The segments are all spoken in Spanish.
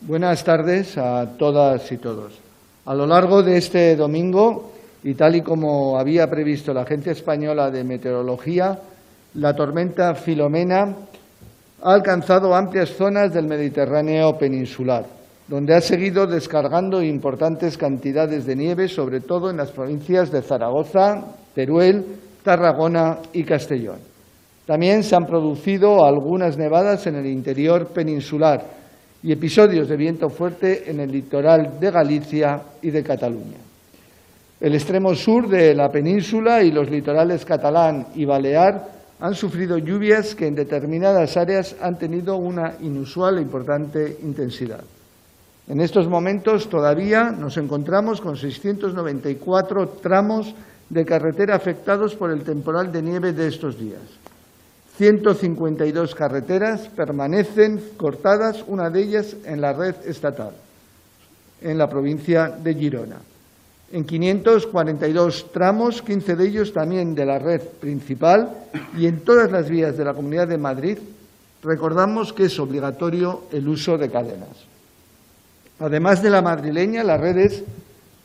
Buenas tardes a todas y todos. A lo largo de este domingo, y tal y como había previsto la Agencia Española de Meteorología, la tormenta Filomena ha alcanzado amplias zonas del Mediterráneo peninsular, donde ha seguido descargando importantes cantidades de nieve, sobre todo en las provincias de Zaragoza, Teruel, Tarragona y Castellón. También se han producido algunas nevadas en el interior peninsular, y episodios de viento fuerte en el litoral de Galicia y de Cataluña. El extremo sur de la península y los litorales catalán y balear han sufrido lluvias que en determinadas áreas han tenido una inusual e importante intensidad. En estos momentos todavía nos encontramos con 694 tramos de carretera afectados por el temporal de nieve de estos días. 152 carreteras permanecen cortadas, una de ellas en la red estatal, en la provincia de Girona. En 542 tramos, 15 de ellos también de la red principal y en todas las vías de la Comunidad de Madrid, recordamos que es obligatorio el uso de cadenas. Además de la madrileña, las redes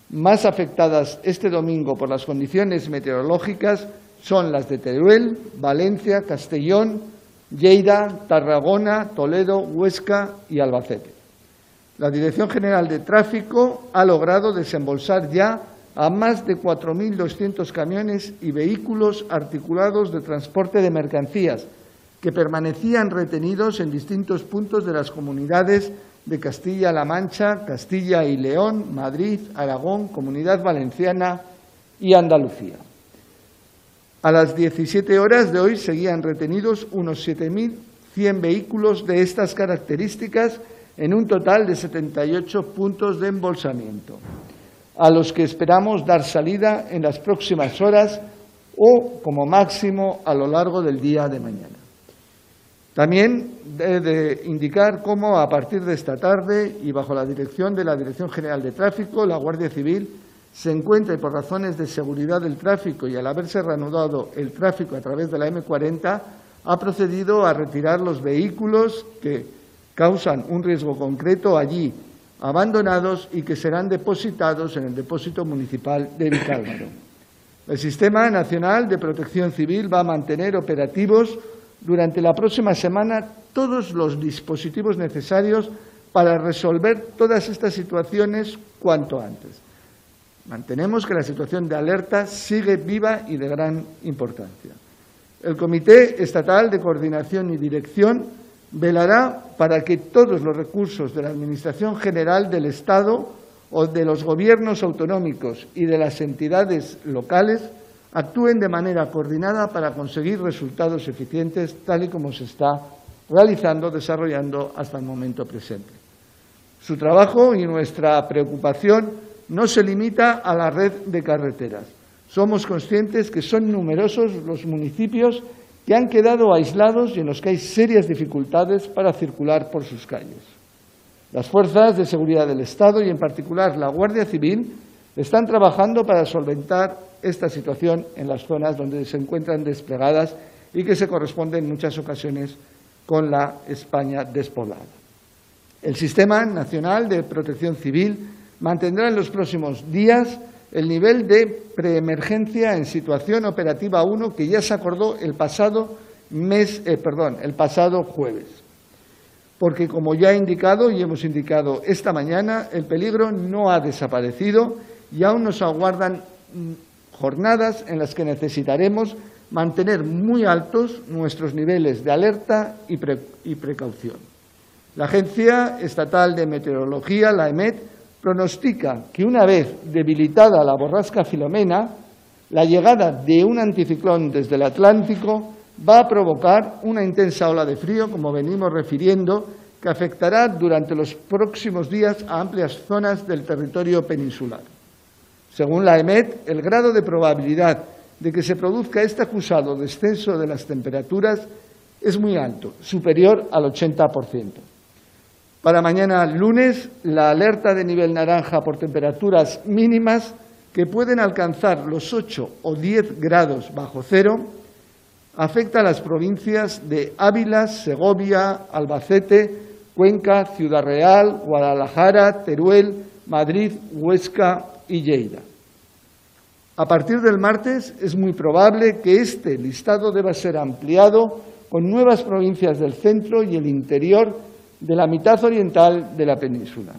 más afectadas este domingo por las condiciones meteorológicas son las de Teruel, Valencia, Castellón, Lleida, Tarragona, Toledo, Huesca y Albacete. La Dirección General de Tráfico ha logrado desembolsar ya a más de 4.200 camiones y vehículos articulados de transporte de mercancías que permanecían retenidos en distintos puntos de las comunidades de Castilla-La Mancha, Castilla y León, Madrid, Aragón, Comunidad Valenciana y Andalucía. A las 17 horas de hoy seguían retenidos unos 7.100 vehículos de estas características en un total de 78 puntos de embolsamiento, a los que esperamos dar salida en las próximas horas o, como máximo, a lo largo del día de mañana. También he de indicar cómo, a partir de esta tarde y bajo la dirección de la Dirección General de Tráfico, la Guardia Civil se encuentra y por razones de seguridad del tráfico y al haberse reanudado el tráfico a través de la M40, ha procedido a retirar los vehículos que causan un riesgo concreto allí abandonados y que serán depositados en el depósito municipal de Vicálvaro. El Sistema Nacional de Protección Civil va a mantener operativos durante la próxima semana todos los dispositivos necesarios para resolver todas estas situaciones cuanto antes. Mantenemos que la situación de alerta sigue viva y de gran importancia. El Comité Estatal de Coordinación y Dirección velará para que todos los recursos de la Administración General del Estado o de los gobiernos autonómicos y de las entidades locales actúen de manera coordinada para conseguir resultados eficientes, tal y como se está realizando, desarrollando hasta el momento presente. Su trabajo y nuestra preocupación no se limita a la red de carreteras. Somos conscientes que son numerosos los municipios que han quedado aislados y en los que hay serias dificultades para circular por sus calles. Las fuerzas de seguridad del Estado y en particular la Guardia Civil están trabajando para solventar esta situación en las zonas donde se encuentran desplegadas y que se corresponden en muchas ocasiones con la España despoblada. El Sistema Nacional de Protección Civil mantendrá en los próximos días el nivel de preemergencia en situación operativa 1 que ya se acordó el pasado mes, eh, perdón, el pasado jueves. Porque como ya he indicado y hemos indicado esta mañana, el peligro no ha desaparecido y aún nos aguardan mm, jornadas en las que necesitaremos mantener muy altos nuestros niveles de alerta y, y precaución. La Agencia Estatal de Meteorología, la EMET, pronostica que una vez debilitada la borrasca Filomena, la llegada de un anticiclón desde el Atlántico va a provocar una intensa ola de frío, como venimos refiriendo, que afectará durante los próximos días a amplias zonas del territorio peninsular. Según la EMET, el grado de probabilidad de que se produzca este acusado descenso de las temperaturas es muy alto, superior al 80%. Para mañana lunes, la alerta de nivel naranja por temperaturas mínimas que pueden alcanzar los 8 o 10 grados bajo cero afecta a las provincias de Ávila, Segovia, Albacete, Cuenca, Ciudad Real, Guadalajara, Teruel, Madrid, Huesca y Lleida. A partir del martes es muy probable que este listado deba ser ampliado con nuevas provincias del centro y el interior de la mitad oriental de la península.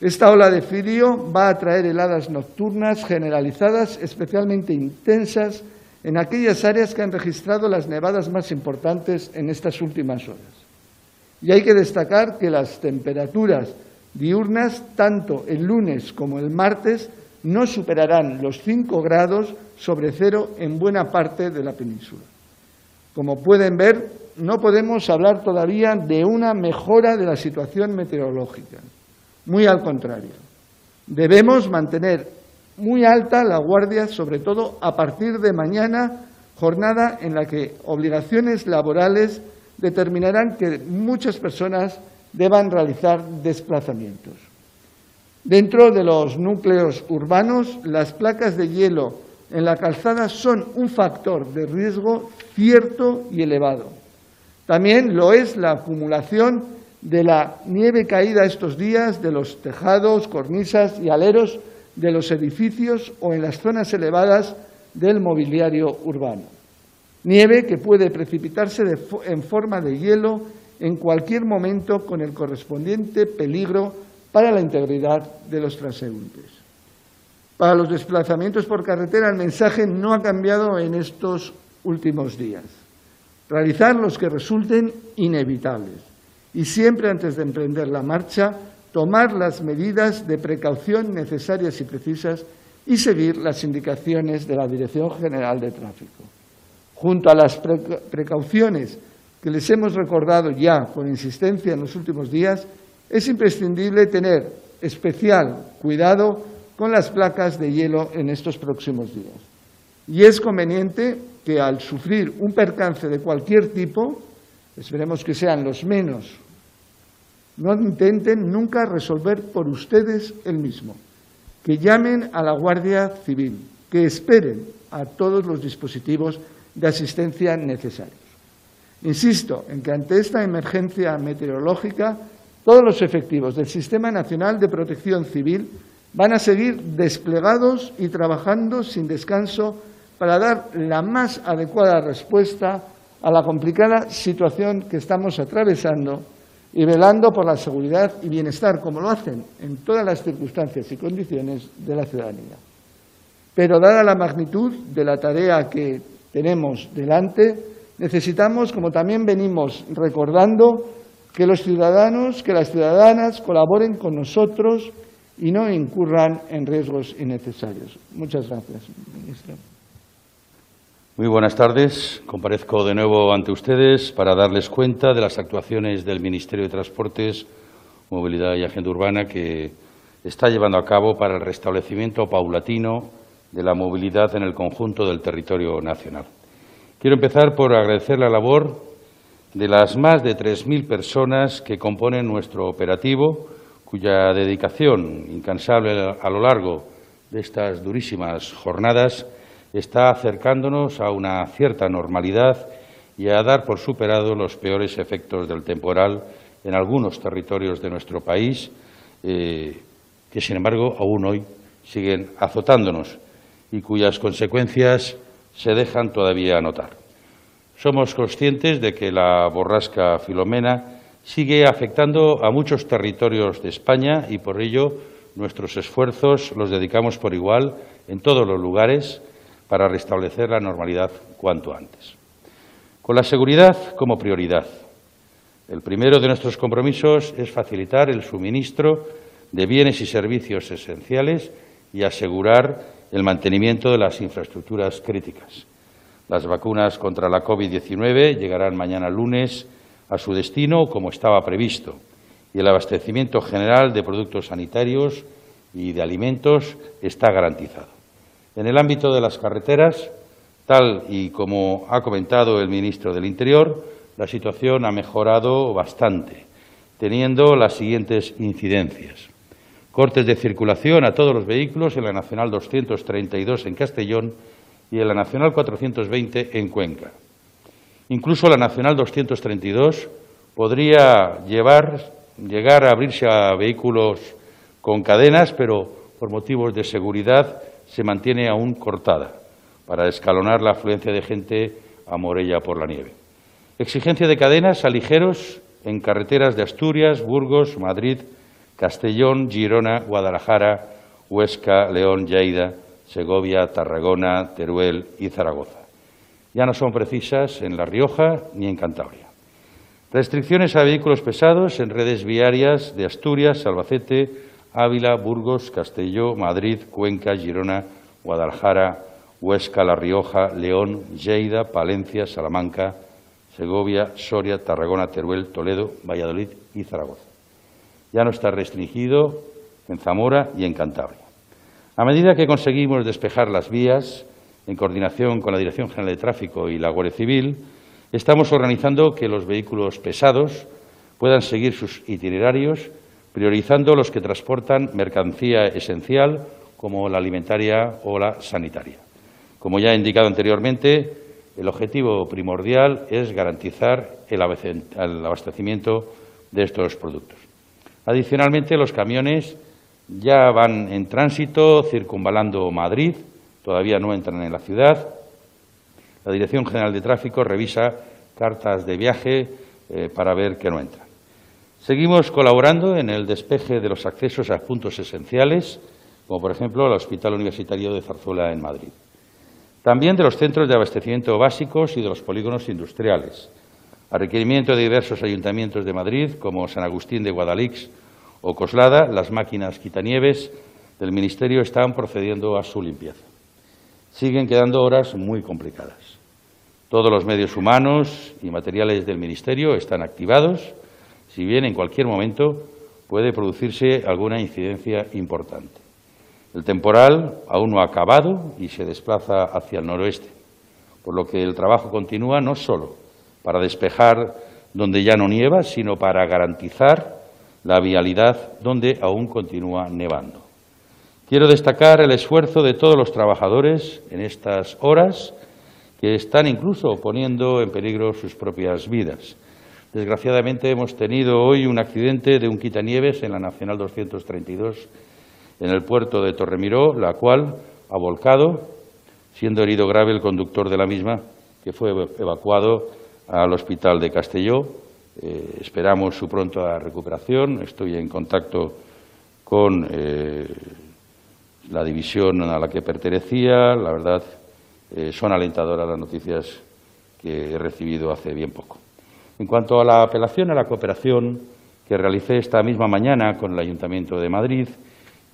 Esta ola de frío va a traer heladas nocturnas generalizadas especialmente intensas en aquellas áreas que han registrado las nevadas más importantes en estas últimas horas. Y hay que destacar que las temperaturas diurnas, tanto el lunes como el martes, no superarán los 5 grados sobre cero en buena parte de la península. Como pueden ver, no podemos hablar todavía de una mejora de la situación meteorológica. Muy al contrario. Debemos mantener muy alta la guardia, sobre todo a partir de mañana, jornada en la que obligaciones laborales determinarán que muchas personas deban realizar desplazamientos. Dentro de los núcleos urbanos, las placas de hielo en la calzada son un factor de riesgo cierto y elevado. También lo es la acumulación de la nieve caída estos días de los tejados, cornisas y aleros de los edificios o en las zonas elevadas del mobiliario urbano. Nieve que puede precipitarse en forma de hielo en cualquier momento con el correspondiente peligro para la integridad de los transeúntes. Para los desplazamientos por carretera el mensaje no ha cambiado en estos últimos días. Realizar los que resulten inevitables y siempre antes de emprender la marcha tomar las medidas de precaución necesarias y precisas y seguir las indicaciones de la Dirección General de Tráfico. Junto a las precauciones que les hemos recordado ya con insistencia en los últimos días, es imprescindible tener especial cuidado con las placas de hielo en estos próximos días. Y es conveniente que al sufrir un percance de cualquier tipo, esperemos que sean los menos, no intenten nunca resolver por ustedes el mismo, que llamen a la Guardia Civil, que esperen a todos los dispositivos de asistencia necesarios. Insisto en que ante esta emergencia meteorológica, todos los efectivos del Sistema Nacional de Protección Civil van a seguir desplegados y trabajando sin descanso para dar la más adecuada respuesta a la complicada situación que estamos atravesando y velando por la seguridad y bienestar, como lo hacen en todas las circunstancias y condiciones de la ciudadanía. Pero dada la magnitud de la tarea que tenemos delante, necesitamos, como también venimos recordando, que los ciudadanos, que las ciudadanas colaboren con nosotros y no incurran en riesgos innecesarios. Muchas gracias, ministro. Muy buenas tardes. Comparezco de nuevo ante ustedes para darles cuenta de las actuaciones del Ministerio de Transportes, Movilidad y Agenda Urbana que está llevando a cabo para el restablecimiento paulatino de la movilidad en el conjunto del territorio nacional. Quiero empezar por agradecer la labor de las más de 3.000 personas que componen nuestro operativo, cuya dedicación incansable a lo largo de estas durísimas jornadas está acercándonos a una cierta normalidad y a dar por superado los peores efectos del temporal en algunos territorios de nuestro país, eh, que sin embargo aún hoy siguen azotándonos y cuyas consecuencias se dejan todavía notar. Somos conscientes de que la borrasca Filomena sigue afectando a muchos territorios de España y por ello nuestros esfuerzos los dedicamos por igual en todos los lugares para restablecer la normalidad cuanto antes. Con la seguridad como prioridad. El primero de nuestros compromisos es facilitar el suministro de bienes y servicios esenciales y asegurar el mantenimiento de las infraestructuras críticas. Las vacunas contra la COVID-19 llegarán mañana lunes a su destino como estaba previsto y el abastecimiento general de productos sanitarios y de alimentos está garantizado. En el ámbito de las carreteras, tal y como ha comentado el ministro del Interior, la situación ha mejorado bastante, teniendo las siguientes incidencias cortes de circulación a todos los vehículos en la Nacional 232 en Castellón y en la Nacional 420 en Cuenca. Incluso la Nacional 232, podría llegar a abrirse a vehículos con cadenas, pero por motivos de seguridad se mantiene aún cortada para escalonar la afluencia de gente a Morella por la nieve. Exigencia de cadenas a ligeros en carreteras de Asturias, Burgos, Madrid, Castellón, Girona, Guadalajara, Huesca, León, Lleida, Segovia, Tarragona, Teruel y Zaragoza. Ya no son precisas en La Rioja ni en Cantabria. Restricciones a vehículos pesados en redes viarias de Asturias, Albacete, Ávila, Burgos, Castelló, Madrid, Cuenca, Girona, Guadalajara, Huesca, La Rioja, León, Lleida, Palencia, Salamanca, Segovia, Soria, Tarragona, Teruel, Toledo, Valladolid y Zaragoza. Ya no está restringido en Zamora y en Cantabria. A medida que conseguimos despejar las vías, en coordinación con la Dirección General de Tráfico y la Guardia Civil, estamos organizando que los vehículos pesados puedan seguir sus itinerarios priorizando los que transportan mercancía esencial como la alimentaria o la sanitaria. Como ya he indicado anteriormente, el objetivo primordial es garantizar el abastecimiento de estos productos. Adicionalmente, los camiones ya van en tránsito circunvalando Madrid, todavía no entran en la ciudad. La Dirección General de Tráfico revisa cartas de viaje eh, para ver que no entran. Seguimos colaborando en el despeje de los accesos a puntos esenciales, como por ejemplo el Hospital Universitario de Zarzuela en Madrid. También de los centros de abastecimiento básicos y de los polígonos industriales. A requerimiento de diversos ayuntamientos de Madrid, como San Agustín de Guadalix o Coslada, las máquinas quitanieves del Ministerio están procediendo a su limpieza. Siguen quedando horas muy complicadas. Todos los medios humanos y materiales del Ministerio están activados si bien en cualquier momento puede producirse alguna incidencia importante. El temporal aún no ha acabado y se desplaza hacia el noroeste, por lo que el trabajo continúa no solo para despejar donde ya no nieva, sino para garantizar la vialidad donde aún continúa nevando. Quiero destacar el esfuerzo de todos los trabajadores en estas horas que están incluso poniendo en peligro sus propias vidas Desgraciadamente hemos tenido hoy un accidente de un quitanieves en la Nacional 232 en el puerto de Torremiró, la cual ha volcado, siendo herido grave el conductor de la misma, que fue evacuado al hospital de Castelló. Eh, esperamos su pronta recuperación. Estoy en contacto con eh, la división a la que pertenecía. La verdad, eh, son alentadoras las noticias que he recibido hace bien poco. En cuanto a la apelación a la cooperación que realicé esta misma mañana con el Ayuntamiento de Madrid,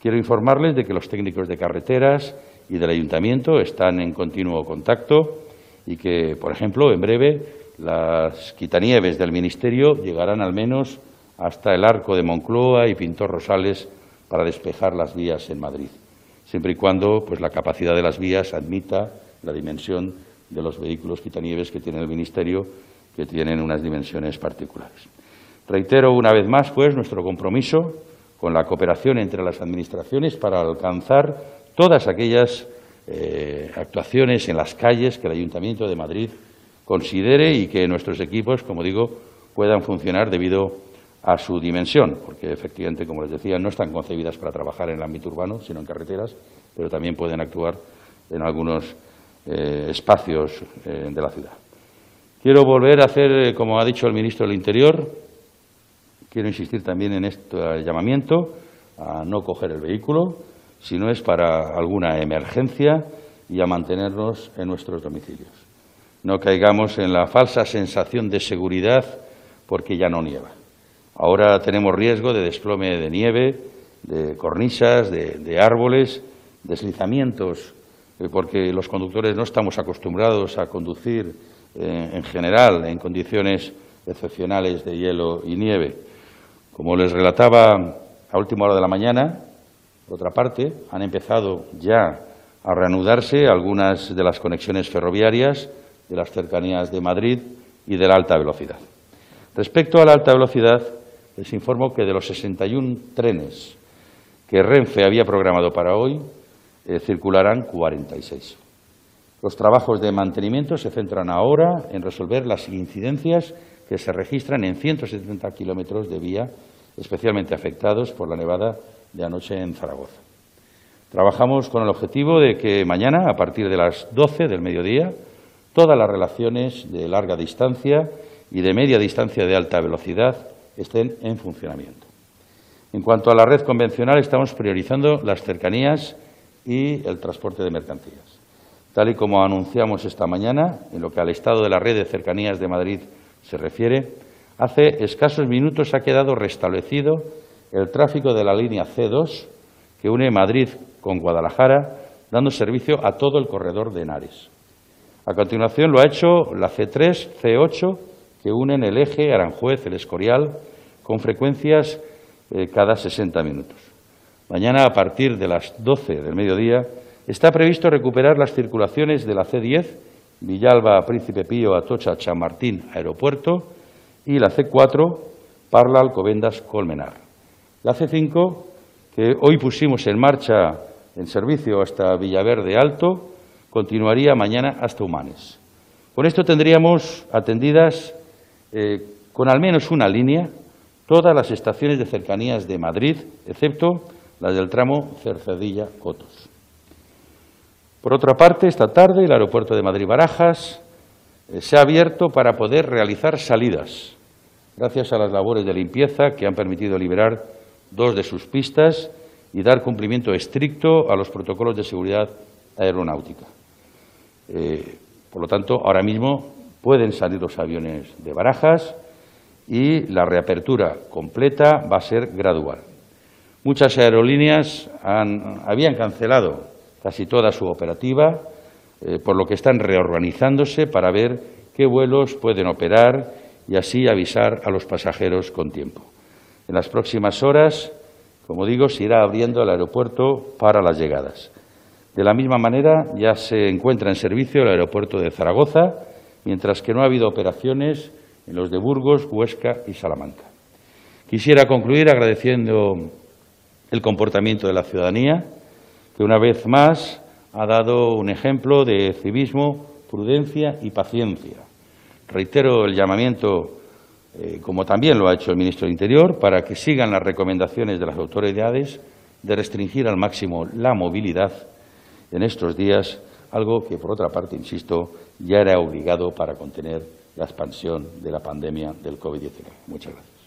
quiero informarles de que los técnicos de carreteras y del Ayuntamiento están en continuo contacto y que, por ejemplo, en breve las quitanieves del Ministerio llegarán al menos hasta el arco de Moncloa y Pintor Rosales para despejar las vías en Madrid, siempre y cuando pues, la capacidad de las vías admita la dimensión de los vehículos quitanieves que tiene el Ministerio que tienen unas dimensiones particulares. Reitero una vez más, pues, nuestro compromiso con la cooperación entre las administraciones para alcanzar todas aquellas eh, actuaciones en las calles que el Ayuntamiento de Madrid considere y que nuestros equipos, como digo, puedan funcionar debido a su dimensión, porque efectivamente, como les decía, no están concebidas para trabajar en el ámbito urbano, sino en carreteras, pero también pueden actuar en algunos eh, espacios eh, de la ciudad. Quiero volver a hacer, eh, como ha dicho el ministro del Interior, quiero insistir también en este llamamiento a no coger el vehículo si no es para alguna emergencia y a mantenernos en nuestros domicilios. No caigamos en la falsa sensación de seguridad porque ya no nieva. Ahora tenemos riesgo de desplome de nieve, de cornisas, de, de árboles, deslizamientos, eh, porque los conductores no estamos acostumbrados a conducir eh, en general en condiciones excepcionales de hielo y nieve. Como les relataba a última hora de la mañana, por otra parte, han empezado ya a reanudarse algunas de las conexiones ferroviarias de las cercanías de Madrid y de la alta velocidad. Respecto a la alta velocidad, les informo que de los 61 trenes que Renfe había programado para hoy, eh, circularán 46. Los trabajos de mantenimiento se centran ahora en resolver las incidencias que se registran en 170 kilómetros de vía especialmente afectados por la nevada de anoche en Zaragoza. Trabajamos con el objetivo de que mañana, a partir de las 12 del mediodía, todas las relaciones de larga distancia y de media distancia de alta velocidad estén en funcionamiento. En cuanto a la red convencional, estamos priorizando las cercanías y el transporte de mercancías. Tal y como anunciamos esta mañana, en lo que al estado de la red de cercanías de Madrid se refiere, hace escasos minutos ha quedado restablecido el tráfico de la línea C2 que une Madrid con Guadalajara, dando servicio a todo el corredor de Henares. A continuación lo ha hecho la C3, C8, que unen el eje Aranjuez, el Escorial, con frecuencias eh, cada 60 minutos. Mañana, a partir de las 12 del mediodía, está previsto recuperar las circulaciones de la C10, Villalba, Príncipe Pío, Atocha, Chamartín, Aeropuerto, y la C4, Parla, Alcobendas, Colmenar. La C5, que hoy pusimos en marcha en servicio hasta Villaverde Alto, continuaría mañana hasta Humanes. Con esto tendríamos atendidas eh, con al menos una línea todas las estaciones de cercanías de Madrid, excepto las del tramo Cercedilla-Cotos. Por otra parte, esta tarde el aeropuerto de Madrid-Barajas eh, se ha abierto para poder realizar salidas, gracias a las labores de limpieza que han permitido liberar dos de sus pistas y dar cumplimiento estricto a los protocolos de seguridad aeronáutica. Eh, por lo tanto, ahora mismo pueden salir los aviones de Barajas y la reapertura completa va a ser gradual. Muchas aerolíneas habían cancelado casi toda su operativa, eh, por lo que están reorganizándose para ver qué vuelos pueden operar y así avisar a los pasajeros con tiempo. En las próximas horas, como digo, se irá abriendo el aeropuerto para las llegadas. De la misma manera, ya se encuentra en servicio el aeropuerto de Zaragoza, mientras que no ha habido operaciones en los de Burgos, Huesca y Salamanca. Quisiera concluir agradeciendo el comportamiento de la ciudadanía, que una vez más ha dado un ejemplo de civismo, prudencia y paciencia. Reitero el llamamiento, eh, como también lo ha hecho el ministro del Interior, para que sigan las recomendaciones de las autoridades de restringir al máximo la movilidad en estos días, algo que, por otra parte, insisto, ya era obligado para contener la expansión de la pandemia del COVID-19. Muchas gracias.